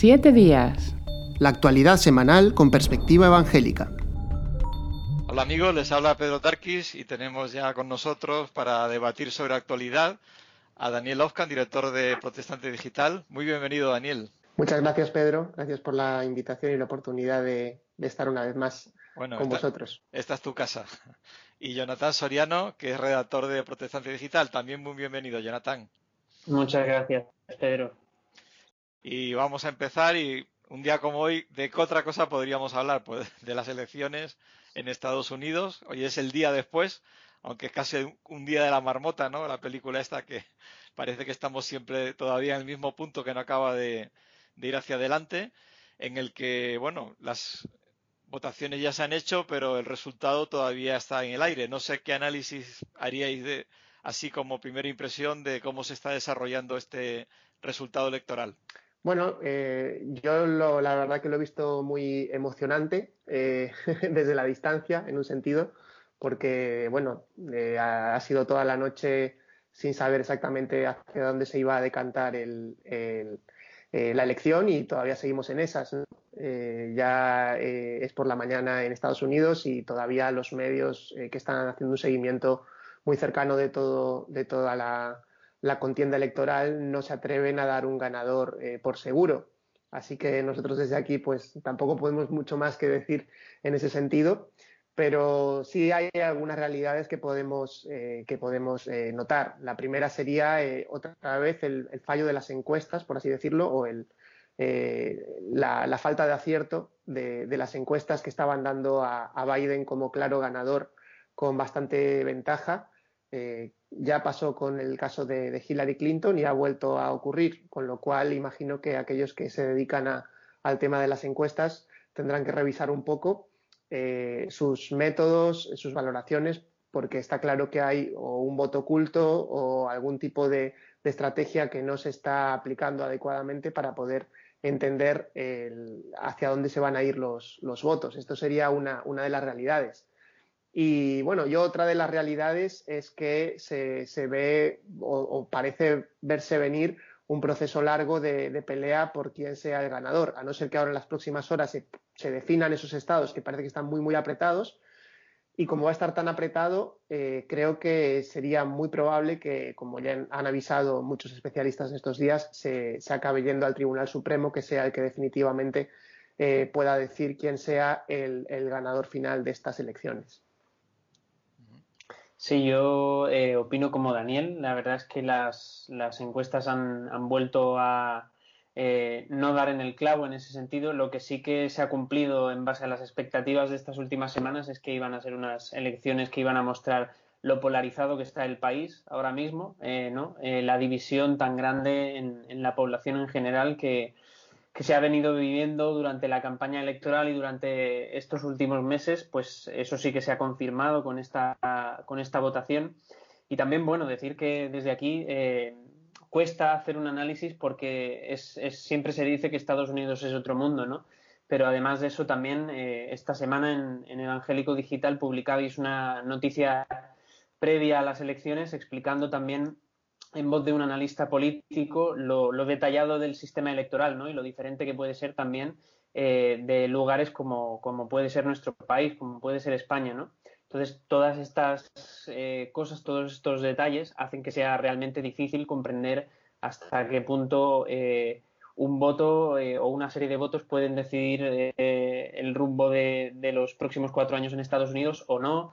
Siete días. La actualidad semanal con perspectiva evangélica. Hola amigos, les habla Pedro Tarquis y tenemos ya con nosotros para debatir sobre actualidad a Daniel Ofcan, director de Protestante Digital. Muy bienvenido, Daniel. Muchas gracias, Pedro. Gracias por la invitación y la oportunidad de, estar una vez más con vosotros. Esta es tu casa. Y Jonathan Soriano, que es redactor de Protestante Digital. También muy bienvenido, Jonathan. Muchas gracias, Pedro. Y vamos a empezar y un día como hoy, ¿de qué otra cosa podríamos hablar? Pues de las elecciones en Estados Unidos. Hoy es el día después, aunque es casi un día de la marmota, ¿no? La película esta que parece que estamos siempre todavía en el mismo punto que no acaba de, ir hacia adelante, en el que, bueno, las votaciones ya se han hecho, pero el resultado todavía está en el aire. No sé qué análisis haríais de, así como primera impresión de cómo se está desarrollando este resultado electoral. Bueno, eh, yo la verdad que lo he visto muy emocionante eh, desde la distancia, en un sentido, porque, bueno, eh, ha, sido toda la noche sin saber exactamente hacia dónde se iba a decantar la elección y todavía seguimos en esas. ya es por la mañana en Estados Unidos y todavía los medios que están haciendo un seguimiento muy cercano de, todo, de toda la, la contienda electoral no se atreven a dar un ganador eh, por seguro. Así que nosotros desde aquí pues tampoco podemos mucho más que decir en ese sentido, pero sí hay algunas realidades que podemos, eh, que podemos eh, notar. La primera sería otra vez el, fallo de las encuestas, por así decirlo, o el, la, falta de acierto de, las encuestas que estaban dando a, Biden como claro ganador con bastante ventaja ya pasó con el caso de, Hillary Clinton y ha vuelto a ocurrir, con lo cual imagino que aquellos que se dedican al tema de las encuestas tendrán que revisar un poco eh, sus métodos, sus valoraciones, porque está claro que hay o un voto oculto o algún tipo de, estrategia que no se está aplicando adecuadamente para poder entender hacia dónde se van a ir los, votos. Esto sería una de las realidades. Y bueno, yo otra de las realidades es que se, ve o, parece verse venir un proceso largo de, pelea por quién sea el ganador, a no ser que ahora en las próximas horas se, definan esos estados que parece que están muy, muy apretados. Y como va a estar tan apretado, eh, creo que sería muy probable que, como ya han avisado muchos especialistas en estos días, se, acabe yendo al Tribunal Supremo, que sea el que definitivamente eh, pueda decir quién sea el ganador final de estas elecciones. Sí, yo eh, opino como Daniel. La verdad es que las, las encuestas han, vuelto a eh, no dar en el clavo en ese sentido. Lo que sí que se ha cumplido en base a las expectativas de estas últimas semanas es que iban a ser unas elecciones que iban a mostrar lo polarizado que está el país ahora mismo, eh, ¿no? la división tan grande en, en la población en general que, que se ha venido viviendo durante la campaña electoral y durante estos últimos meses, pues eso sí que se ha confirmado con esta, con esta votación. Y también, bueno, decir que desde aquí eh, cuesta hacer un análisis porque es, siempre se dice que Estados Unidos es otro mundo, ¿no? Pero además de eso, también eh, esta semana en, en Evangélico Digital publicabais una noticia previa a las elecciones explicando también en voz de un analista político lo, detallado del sistema electoral ¿no? y lo diferente que puede ser también eh, de lugares como, puede ser nuestro país, como puede ser España. ¿no? Entonces, todas estas eh, cosas, todos estos detalles hacen que sea realmente difícil comprender hasta qué punto eh, un voto o una serie de votos pueden decidir el rumbo de, de, los próximos cuatro años en Estados Unidos o no.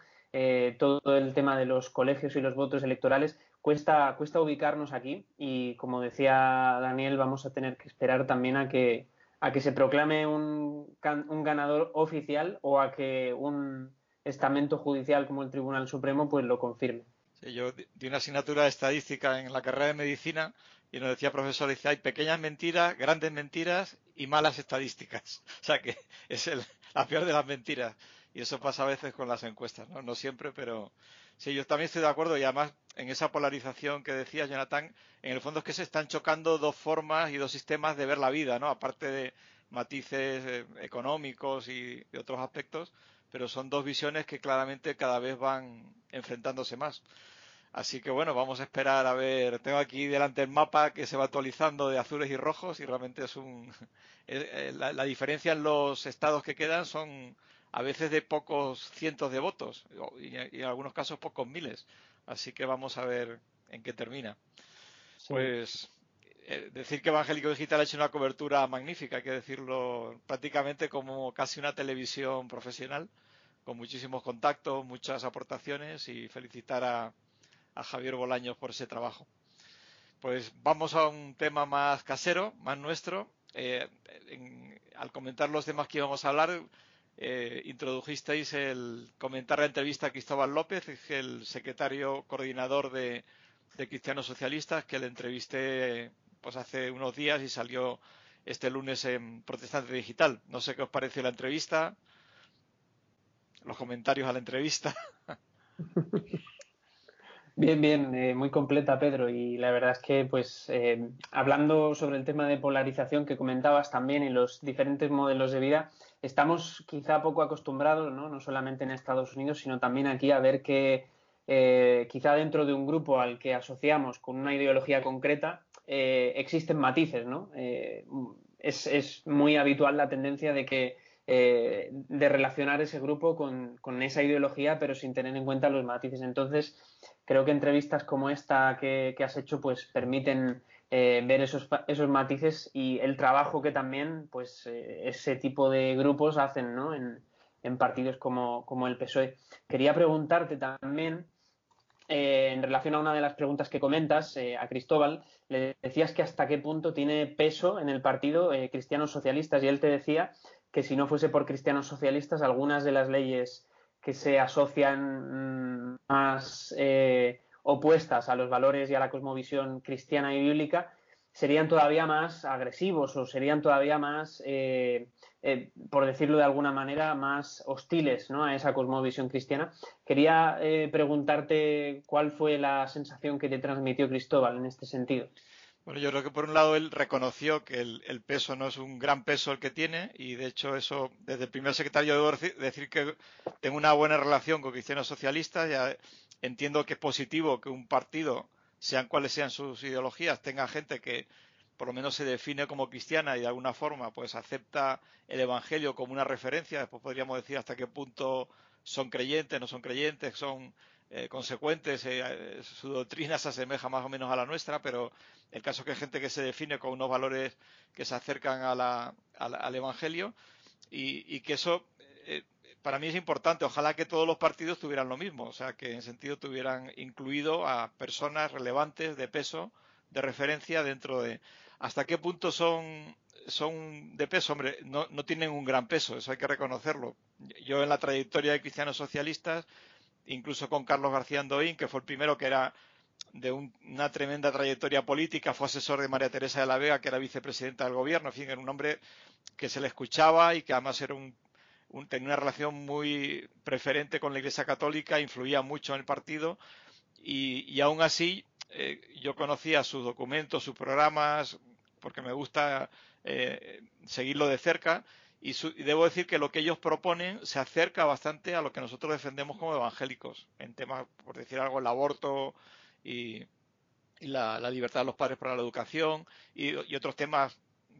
todo el tema de los colegios y los votos electorales cuesta, cuesta ubicarnos aquí y como decía Daniel, vamos a tener que esperar también a que, a que se proclame un, un ganador oficial o a que un estamento judicial como el Tribunal Supremo pues lo confirme. Sí, yo di una asignatura de estadística en la carrera de medicina y nos decía profesor, dice, hay pequeñas mentiras, grandes mentiras y malas estadísticas. O sea que es el, la peor de las mentiras. Y eso pasa a veces con las encuestas, ¿no? No siempre, pero sí, yo también estoy de acuerdo y además en esa polarización que decía Jonathan, en el fondo es que se están chocando dos formas y dos sistemas de ver la vida, ¿no? Aparte de matices eh, económicos y otros aspectos, pero son dos visiones que claramente cada vez van enfrentándose más. Así que bueno, vamos a esperar a ver. Tengo aquí delante el mapa que se va actualizando de azules y rojos y realmente es un. Eh, la, diferencia en los estados que quedan son a veces de pocos cientos de votos y, en algunos casos pocos miles. Así que vamos a ver en qué termina. Pues eh, decir que Evangélico Digital ha hecho una cobertura magnífica, hay que decirlo prácticamente como casi una televisión profesional, con muchísimos contactos, muchas aportaciones y felicitar a, a Javier Bolaños por ese trabajo. Pues vamos a un tema más casero, más nuestro. Eh, al comentar los temas que íbamos a hablar, eh, introdujisteis el comentar la entrevista a Cristóbal López, el secretario coordinador de, Cristianos Socialistas, que le entrevisté pues hace unos días y salió este lunes en Protestante Digital. No sé qué os pareció la entrevista, los comentarios a la entrevista. Bien, bien, eh, muy completa, Pedro. Y la verdad es que, pues, eh, hablando sobre el tema de polarización que comentabas también y los diferentes modelos de vida, estamos quizá poco acostumbrados, ¿no? No solamente en Estados Unidos, sino también aquí a ver que eh, quizá dentro de un grupo al que asociamos con una ideología concreta existen matices, ¿no? Es, es, muy habitual la tendencia de que de relacionar ese grupo con, con, esa ideología, pero sin tener en cuenta los matices. Entonces, creo que entrevistas como esta que, has hecho pues permiten eh, ver esos, esos matices y el trabajo que también pues eh, ese tipo de grupos hacen ¿no? en, partidos como, como, el PSOE. Quería preguntarte también, eh, en relación a una de las preguntas que comentas a Cristóbal, le decías que hasta qué punto tiene peso en el partido cristianos socialistas y él te decía que si no fuese por cristianos socialistas, algunas de las leyes que se asocian mm, más opuestas a los valores y a la cosmovisión cristiana y bíblica serían todavía más agresivos o serían todavía más, eh, eh, por decirlo de alguna manera, más hostiles ¿no? a esa cosmovisión cristiana. Quería preguntarte cuál fue la sensación que te transmitió Cristóbal en este sentido. Bueno, yo creo que por un lado él reconoció que el, peso no es un gran peso el que tiene y de hecho eso, desde el primer secretario debo decir que tengo una buena relación con cristianos socialistas, ya entiendo que es positivo que un partido, sean cuales sean sus ideologías, tenga gente que por lo menos se define como cristiana y de alguna forma pues acepta el evangelio como una referencia, después podríamos decir hasta qué punto son creyentes, no son creyentes, son eh, consecuentes, eh, su doctrina se asemeja más o menos a la nuestra, pero el caso es que hay gente que se define con unos valores que se acercan al Evangelio y, que eso eh, para mí es importante. Ojalá que todos los partidos tuvieran lo mismo, o sea, que en sentido tuvieran incluido a personas relevantes de peso, de referencia dentro de. ¿Hasta qué punto son, son de peso? Hombre, no, no tienen un gran peso, eso hay que reconocerlo. Yo en la trayectoria de cristianos socialistas incluso con Carlos García Andoín, que fue el primero que era de una tremenda trayectoria política, fue asesor de María Teresa de la Vega, que era vicepresidenta del gobierno, en fin, era un hombre que se le escuchaba y que además era un, tenía una relación muy preferente con la Iglesia Católica, influía mucho en el partido. Y, aún así eh, yo conocía sus documentos, sus programas, porque me gusta eh, seguirlo de cerca y, debo decir que lo que ellos proponen se acerca bastante a lo que nosotros defendemos como evangélicos, en temas, por decir algo, el aborto y, la, libertad de los padres para la educación y, otros temas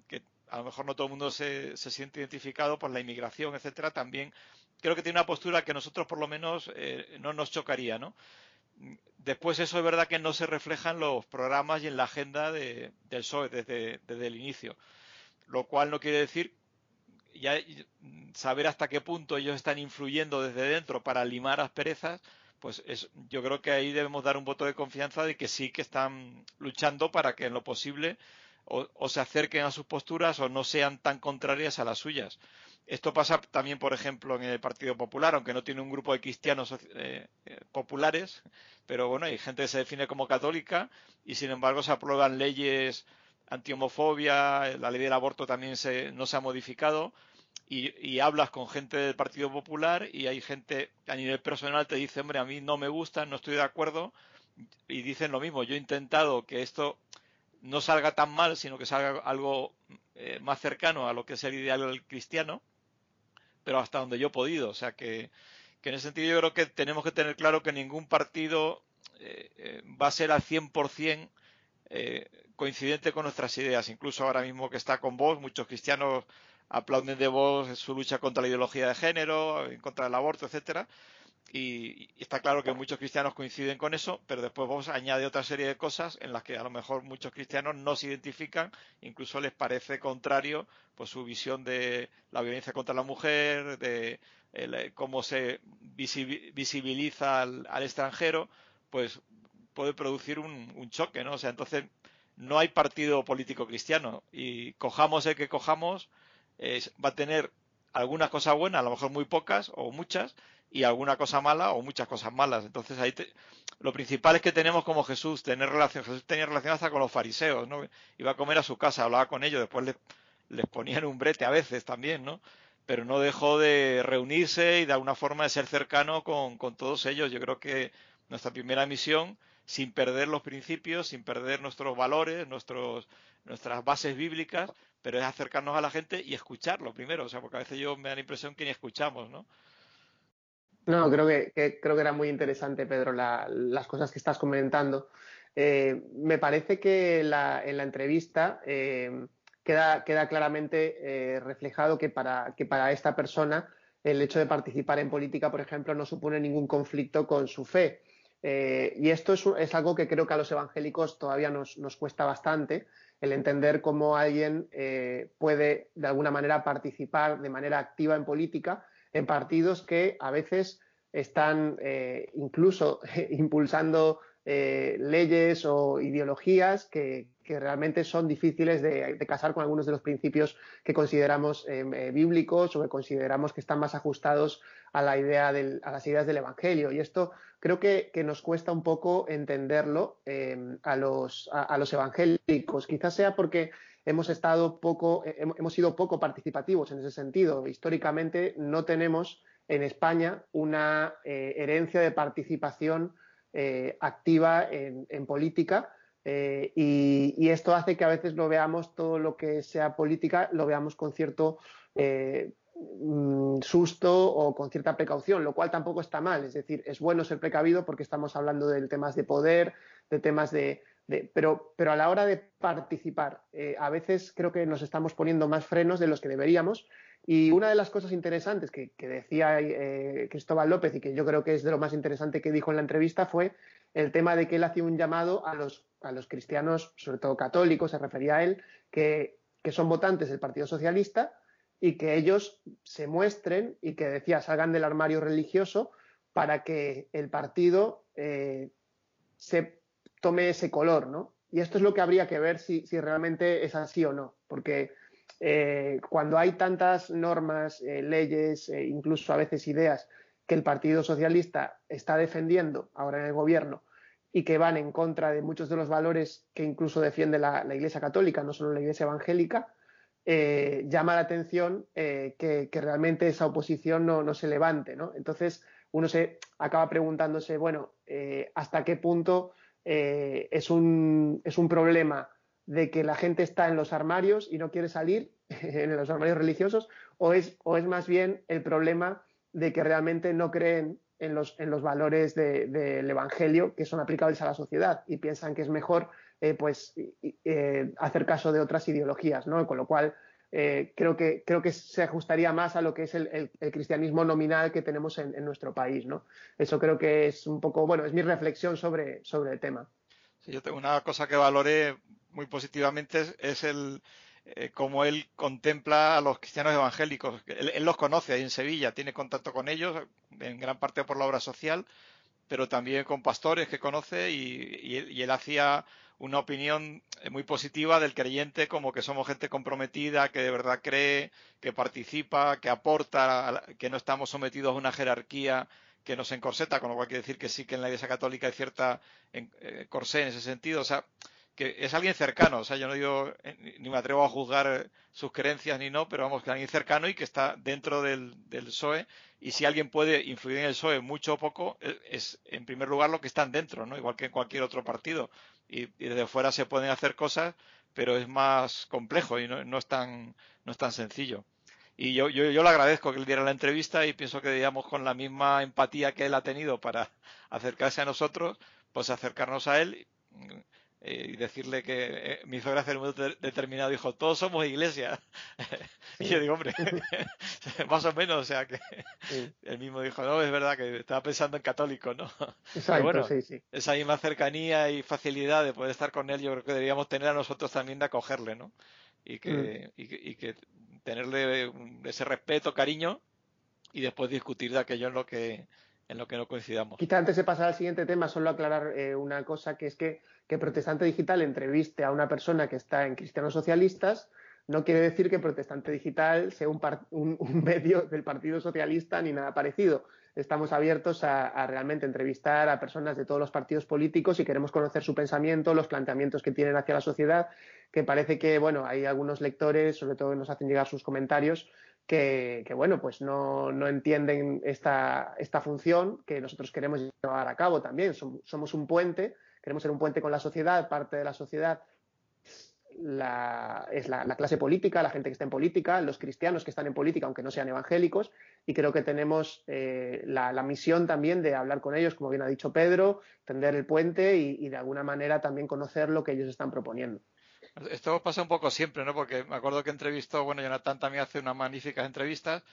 que a lo mejor no todo el mundo se, siente identificado por la inmigración, etcétera, también creo que tiene una postura que nosotros por lo menos eh, no nos chocaría, ¿no? Después eso es verdad que no se refleja en los programas y en la agenda de, del PSOE desde, desde el inicio, lo cual no quiere decir ya saber hasta qué punto ellos están influyendo desde dentro para limar asperezas, pues es, yo creo que ahí debemos dar un voto de confianza de que sí que están luchando para que en lo posible o, se acerquen a sus posturas o no sean tan contrarias a las suyas. Esto pasa también, por ejemplo, en el Partido Popular, aunque no tiene un grupo de cristianos eh, eh, populares, pero bueno, hay gente que se define como católica y sin embargo se aprueban leyes antihomofobia, la ley del aborto también no se ha modificado. Y, hablas con gente del Partido Popular y hay gente a nivel personal te dice, hombre, a mí no me gusta, no estoy de acuerdo. Y dicen lo mismo, yo he intentado que esto no salga tan mal, sino que salga algo eh, más cercano a lo que es el ideal cristiano, pero hasta donde yo he podido. O sea que, en ese sentido yo creo que tenemos que tener claro que ningún partido va a ser al 100% coincidente con nuestras ideas. Incluso ahora mismo que está con vos, muchos cristianos aplauden de vos su lucha contra la ideología de género, en contra del aborto, etcétera. Y, está claro que muchos cristianos coinciden con eso, pero después vos añade otra serie de cosas en las que a lo mejor muchos cristianos no se identifican, incluso les parece contrario pues su visión de la violencia contra la mujer, de eh, cómo se visibiliza al, extranjero, pues puede producir un, un, choque, ¿no? O sea, entonces no hay partido político cristiano y cojamos el que cojamos, va a tener algunas cosas buenas, a lo mejor muy pocas o muchas, y alguna cosa mala o muchas cosas malas. Entonces ahí lo principal es que tenemos como Jesús, tener relación. Jesús tenía relación hasta con los fariseos, ¿no? Iba a comer a su casa, hablaba con ellos, después les, les ponían un brete a veces también, ¿no? Pero no dejó de reunirse y de alguna forma de ser cercano con, con todos ellos. Yo creo que nuestra primera misión, sin perder los principios, sin perder nuestros valores, nuestros, nuestras bases bíblicas, pero es acercarnos a la gente y escucharlo primero, o sea, porque a veces yo me da la impresión que ni escuchamos, ¿no? No, creo que, creo que era muy interesante, Pedro, las cosas que estás comentando. Eh, me parece que en la entrevista eh, queda, queda, claramente eh, reflejado que para, que para esta persona el hecho de participar en política, por ejemplo, no supone ningún conflicto con su fe. Y esto es, algo que creo que a los evangélicos todavía nos, cuesta bastante, el entender cómo alguien puede, de alguna manera, participar de manera activa en política en partidos que a veces están eh, incluso impulsando eh, leyes o ideologías que, realmente son difíciles de, casar con algunos de los principios que consideramos eh, bíblicos o que consideramos que están más ajustados a la idea a las ideas del Evangelio. Y esto creo que, nos cuesta un poco entenderlo a los, a, los evangélicos. Quizás sea porque hemos estado poco, hemos sido poco participativos en ese sentido. Históricamente no tenemos en España una eh, herencia de participación eh, activa en, política eh, y, esto hace que a veces lo veamos todo lo que sea política, lo veamos con cierto mm, susto o con cierta precaución, lo cual tampoco está mal. Es decir, es bueno ser precavido porque estamos hablando de temas de poder, de temas de, pero, pero, a la hora de participar, a veces creo que nos estamos poniendo más frenos de los que deberíamos y una de las cosas interesantes que, decía eh, Cristóbal López y que yo creo que es de lo más interesante que dijo en la entrevista fue el tema de que él hacía un llamado a los, a los cristianos, sobre todo católicos, se refería a él, que, son votantes del Partido Socialista y que ellos se muestren y que decía salgan del armario religioso para que el partido eh, se tome ese color, ¿no? Y esto es lo que habría que ver si, si realmente es así o no, porque eh, cuando hay tantas normas, eh, leyes, incluso a veces ideas que el Partido Socialista está defendiendo ahora en el gobierno y que van en contra de muchos de los valores que incluso defiende la, Iglesia Católica, no solo la Iglesia Evangélica, llama la atención que, realmente esa oposición no, se levante. ¿no? Entonces, uno se acaba preguntándose, bueno, ¿hasta qué punto es un, es un problema de que la gente está en los armarios y no quiere salir, en los armarios religiosos, o es, o es más bien el problema de que realmente no creen en los, en los valores del Evangelio que son aplicables a la sociedad y piensan que es mejor eh, pues, eh, hacer caso de otras ideologías, ¿no? Con lo cual, eh, creo, que, creo que se ajustaría más a lo que es el, cristianismo nominal que tenemos en, nuestro país, ¿no? Eso creo que es un poco, bueno, es mi reflexión sobre, sobre el tema. Yo tengo una cosa que valoré muy positivamente es, el eh, cómo él contempla a los cristianos evangélicos. Él, los conoce ahí en Sevilla, tiene contacto con ellos, en gran parte por la obra social, pero también con pastores que conoce y, él, hacía una opinión muy positiva del creyente como que somos gente comprometida, que de verdad cree, que participa, que aporta, que no estamos sometidos a una jerarquía que nos encorseta, con lo cual quiere decir que sí que en la Iglesia Católica hay cierta eh, corsé en ese sentido. O sea, que es alguien cercano, o sea, yo no digo, eh, ni me atrevo a juzgar sus creencias ni no, pero vamos, que alguien cercano y que está dentro del, del PSOE, y si alguien puede influir en el PSOE mucho o poco, eh, es en primer lugar lo que están dentro, ¿no? Igual que en cualquier otro partido. Y, desde fuera se pueden hacer cosas, pero es más complejo y no, no es tan, no es tan sencillo. Y yo, yo, yo le agradezco que él diera la entrevista y pienso que digamos con la misma empatía que él ha tenido para acercarse a nosotros, pues acercarnos a él eh, y decirle que eh, me hizo gracia en un momento determinado, dijo, todos somos iglesia. y yo digo, hombre, más o menos, o sea que él mismo dijo, no, es verdad que estaba pensando en católico, ¿no? Exacto, bueno, sí, sí. Esa misma cercanía y facilidad de poder estar con él, yo creo que deberíamos tener a nosotros también de acogerle, ¿no? Y que, mm. y que, tenerle ese respeto, cariño, y después discutir de aquello en lo que en lo que no coincidamos. Quizá antes de pasar al siguiente tema, solo aclarar eh, una cosa, que es que, que Protestante Digital entreviste a una persona que está en Cristianos Socialistas, no quiere decir que Protestante Digital sea un, un, medio del Partido Socialista ni nada parecido. Estamos abiertos a, a, realmente entrevistar a personas de todos los partidos políticos y queremos conocer su pensamiento, los planteamientos que tienen hacia la sociedad, que parece que, bueno, hay algunos lectores, sobre todo que nos hacen llegar sus comentarios, que, bueno, pues no, no entienden esta, esta, función que nosotros queremos llevar a cabo también. Somos, un puente, queremos ser un puente con la sociedad, parte de la sociedad es la, clase política, la gente que está en política, los cristianos que están en política, aunque no sean evangélicos, y creo que tenemos eh, la, misión también de hablar con ellos, como bien ha dicho Pedro, tender el puente y de alguna manera también conocer lo que ellos están proponiendo. Esto pasa un poco siempre, ¿no? Porque me acuerdo que entrevistó, bueno, Jonathan también hace unas magníficas entrevistas,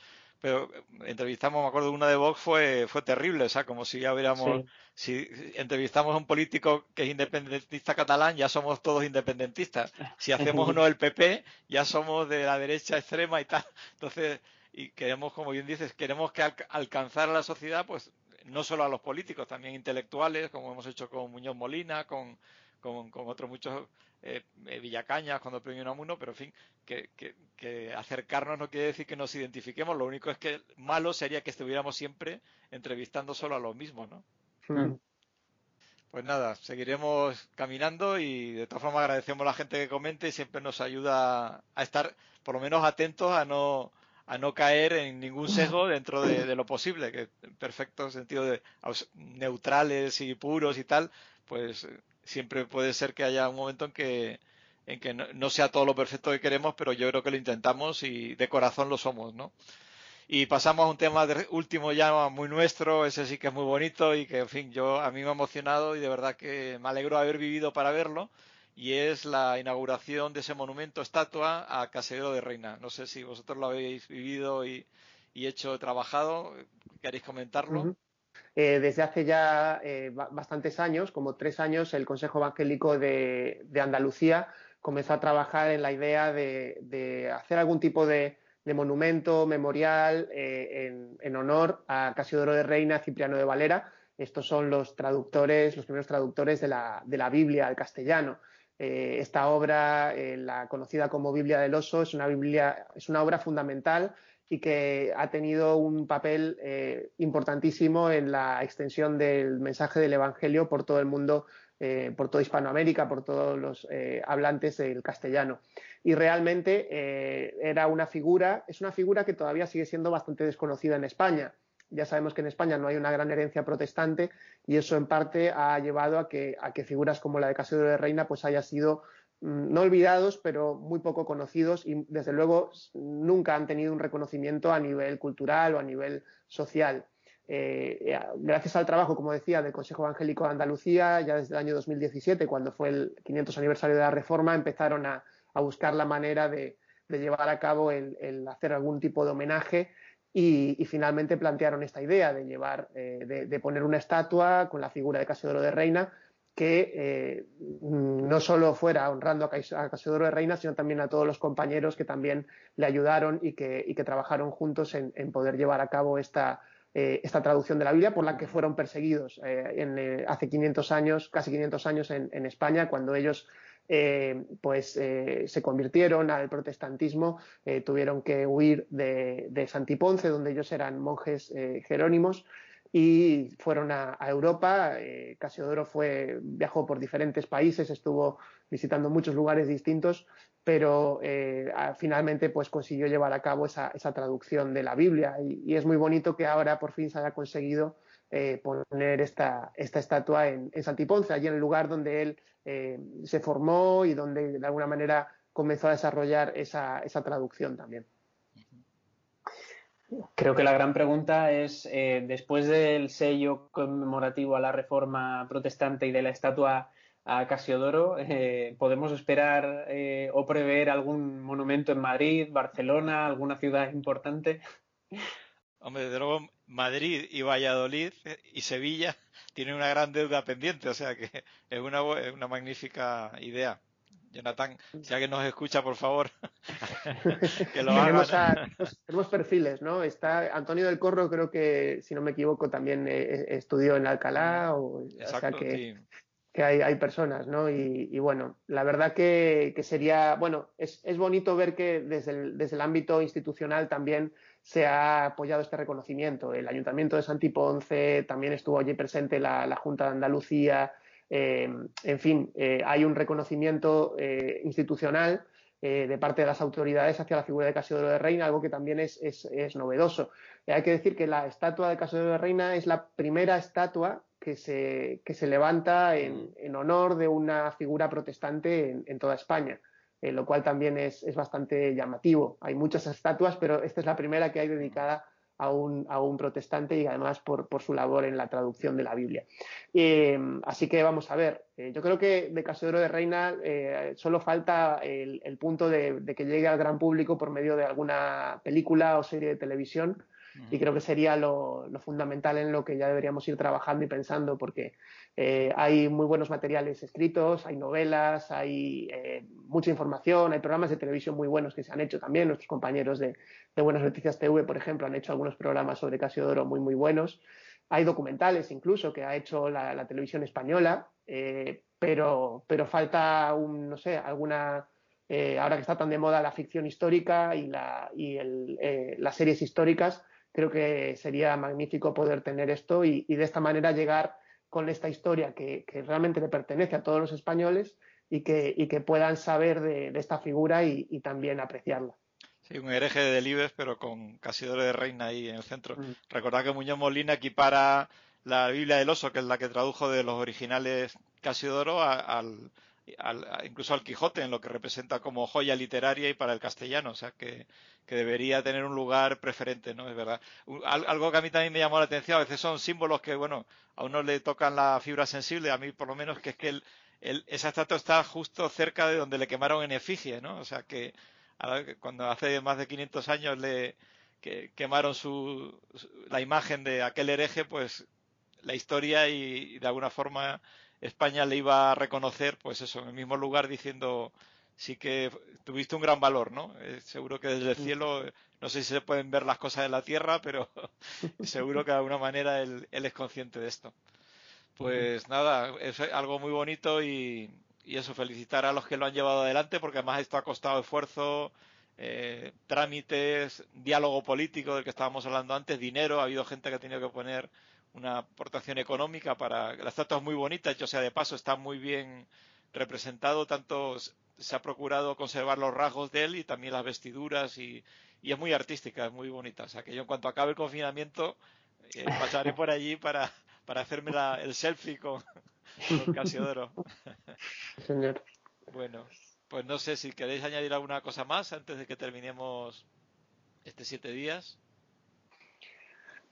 pero entrevistamos, me acuerdo, una de Vox fue, fue terrible, o sea, como si ya hubiéramos, si entrevistamos a un político que es independentista catalán, ya somos todos independentistas. Si hacemos uno del PP, ya somos de la derecha extrema y tal. Entonces, y queremos, como bien dices, queremos que alcanzar a la sociedad, pues no solo a los políticos, también intelectuales, como hemos hecho con Muñoz Molina, con, con, con otros muchos eh, eh, Villacañas cuando premio Unamuno, pero en fin, que, que, acercarnos no quiere decir que nos identifiquemos, lo único es que malo sería que estuviéramos siempre entrevistando solo a los mismos, ¿no? Pues nada, seguiremos caminando y de todas formas agradecemos a la gente que comente y siempre nos ayuda a estar por lo menos atentos a no a no caer en ningún sesgo dentro de, de lo posible, que en perfecto sentido de neutrales y puros y tal, pues siempre puede ser que haya un momento en que, en que no, sea todo lo perfecto que queremos, pero yo creo que lo intentamos y de corazón lo somos, ¿no? Y pasamos a un tema último ya muy nuestro, ese sí que es muy bonito y que, en fin, yo a mí me ha emocionado y de verdad que me alegro de haber vivido para verlo y es la inauguración de ese monumento estatua a Casero de Reina. No sé si vosotros lo habéis vivido y, hecho, trabajado, ¿queréis comentarlo? Eh, desde hace ya eh, bastantes años, como tres años, el Consejo Evangélico de, Andalucía comenzó a trabajar en la idea de, hacer algún tipo de, monumento memorial eh, en, honor a Casiodoro de Reina, Cipriano de Valera. Estos son los traductores, los primeros traductores de la, Biblia al castellano. esta obra, la conocida como Biblia del Oso, es una, Biblia, es una obra fundamental y que ha tenido un papel eh, importantísimo en la extensión del mensaje del Evangelio por todo el mundo, eh, por toda Hispanoamérica, por todos los eh, hablantes del castellano. Y realmente era una figura, es una figura que todavía sigue siendo bastante desconocida en España. Ya sabemos que en España no hay una gran herencia protestante y eso en parte ha llevado a que, a que figuras como la de Casidro de Reina pues haya sido no olvidados, pero muy poco conocidos y desde luego nunca han tenido un reconocimiento a nivel cultural o a nivel social. Eh, eh, gracias al trabajo, como decía, del Consejo Evangélico de Andalucía, ya desde el año 2017, cuando fue el 500 aniversario de la Reforma, empezaron a, buscar la manera de, llevar a cabo el, hacer algún tipo de homenaje y, finalmente plantearon esta idea de llevar, eh, de, poner una estatua con la figura de Casiodoro de Reina que eh, no solo fuera honrando a, Casiodoro de Reina, sino también a todos los compañeros que también le ayudaron y que, trabajaron juntos en, poder llevar a cabo esta, eh, esta, traducción de la Biblia por la que fueron perseguidos eh, hace 500 años, casi 500 años en, España, cuando ellos pues se convirtieron al protestantismo, tuvieron que huir de, de Santiponce, donde ellos eran monjes jerónimos, y fueron a, Europa. Eh, Casiodoro fue, viajó por diferentes países, estuvo visitando muchos lugares distintos, pero eh, finalmente pues consiguió llevar a cabo esa, traducción de la Biblia y, es muy bonito que ahora por fin se haya conseguido eh, poner esta, esta estatua en, en, Santiponce, allí en el lugar donde él se formó y donde de alguna manera comenzó a desarrollar esa, esa traducción también. Creo que la gran pregunta es, eh, después del sello conmemorativo a la reforma protestante y de la estatua a Casiodoro, eh, ¿podemos esperar eh, o prever algún monumento en Madrid, Barcelona, alguna ciudad importante? Hombre, de luego Madrid y Valladolid y Sevilla tienen una gran deuda pendiente, o sea que es una, es una magnífica idea. Jonathan, si alguien nos escucha, por favor, que lo hagan. tenemos perfiles, ¿no? Está Antonio del Corro, creo que, si no me equivoco, también eh, estudió en Alcalá, o, sea que, que hay, hay, personas, ¿no? Y, bueno, la verdad que, que sería, bueno, es, es, bonito ver que desde el, desde el ámbito institucional también se ha apoyado este reconocimiento. El Ayuntamiento de Santiponce también estuvo allí presente, la, la Junta de Andalucía, eh, en fin, eh, hay un reconocimiento eh, institucional de parte de las autoridades hacia la figura de Casiodoro de Reina, algo que también es, novedoso. hay que decir que la estatua de Casiodoro de Reina es la primera estatua que se, se levanta en, honor de una figura protestante en, toda España. lo cual también es, es, bastante llamativo. Hay muchas estatuas, pero esta es la primera que hay dedicada a un, a un protestante y además por, por, su labor en la traducción de la Biblia. Eh, así que vamos a ver, eh, yo creo que de Casiodoro de Reina eh, solo falta el, punto de, que llegue al gran público por medio de alguna película o serie de televisión y creo que sería lo, fundamental en lo que ya deberíamos ir trabajando y pensando, porque eh, hay muy buenos materiales escritos, hay novelas, hay eh, mucha información, hay programas de televisión muy buenos que se han hecho también. Nuestros compañeros de, Buenas Noticias TV, por ejemplo, han hecho algunos programas sobre Casiodoro muy, muy buenos. Hay documentales incluso que ha hecho la, televisión española, eh, pero, pero falta, un, no sé, alguna... ahora que está tan de moda la ficción histórica y, la, y las series históricas, creo que sería magnífico poder tener esto y, de esta manera llegar con esta historia que, realmente le pertenece a todos los españoles y que, que puedan saber de, esta figura y, también apreciarla. Sí, un hereje de Delibes, pero con Casidoro de Reina ahí en el centro. Mm. Recordad que Muñoz Molina equipara la Biblia del Oso, que es la que tradujo de los originales Casiodoro, al, incluso al Quijote, en lo que representa como joya literaria y para el castellano, o sea que, debería tener un lugar preferente, ¿no? Es verdad. Algo que a mí también me llamó la atención, a veces son símbolos que, bueno, a uno le tocan la fibra sensible, a mí por lo menos, que es que el, esa estatua está justo cerca de donde le quemaron en efigie, ¿no? O sea que cuando hace más de 500 años le quemaron su, la imagen de aquel hereje, pues la historia y de alguna forma España le iba a reconocer, pues eso, en el mismo lugar diciendo sí que tuviste un gran valor, ¿no? Eh, seguro que desde el cielo, no sé si se pueden ver las cosas de la tierra, pero seguro que de alguna manera él, es consciente de esto. Pues nada, es algo muy bonito y, eso, felicitar a los que lo han llevado adelante, porque además esto ha costado esfuerzo, eh, trámites, diálogo político del que estábamos hablando antes, dinero, ha habido gente que ha tenido que poner una aportación económica para la estatua es muy bonita, hecho sea de paso, está muy bien representado, tanto se ha procurado conservar los rasgos de él y también las vestiduras y, es muy artística, es muy bonita. O sea que yo en cuanto acabe el confinamiento eh, pasaré por allí para, para hacerme el selfie con, con Casiodoro. Señor. Bueno, pues no sé si queréis añadir alguna cosa más antes de que terminemos este siete días.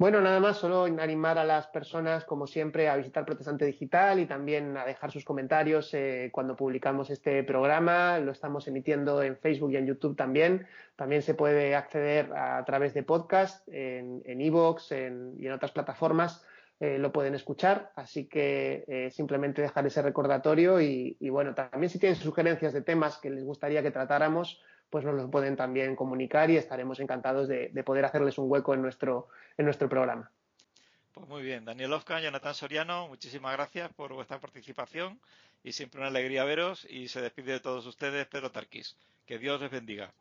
Bueno, nada más, solo animar a las personas, como siempre, a visitar Protestante Digital y también a dejar sus comentarios eh, cuando publicamos este programa. Lo estamos emitiendo en Facebook y en YouTube también. También se puede acceder a, través de podcast en Evox en y en otras plataformas. Eh, lo pueden escuchar, así que eh, simplemente dejar ese recordatorio y, y bueno, también si tienen sugerencias de temas que les gustaría que tratáramos, pues nos lo pueden también comunicar y estaremos encantados de, poder hacerles un hueco en nuestro, en nuestro programa. Pues muy bien, Daniel Oscar, Jonathan Soriano, muchísimas gracias por vuestra participación y siempre una alegría veros y se despide de todos ustedes Pedro Tarquís. Que Dios les bendiga.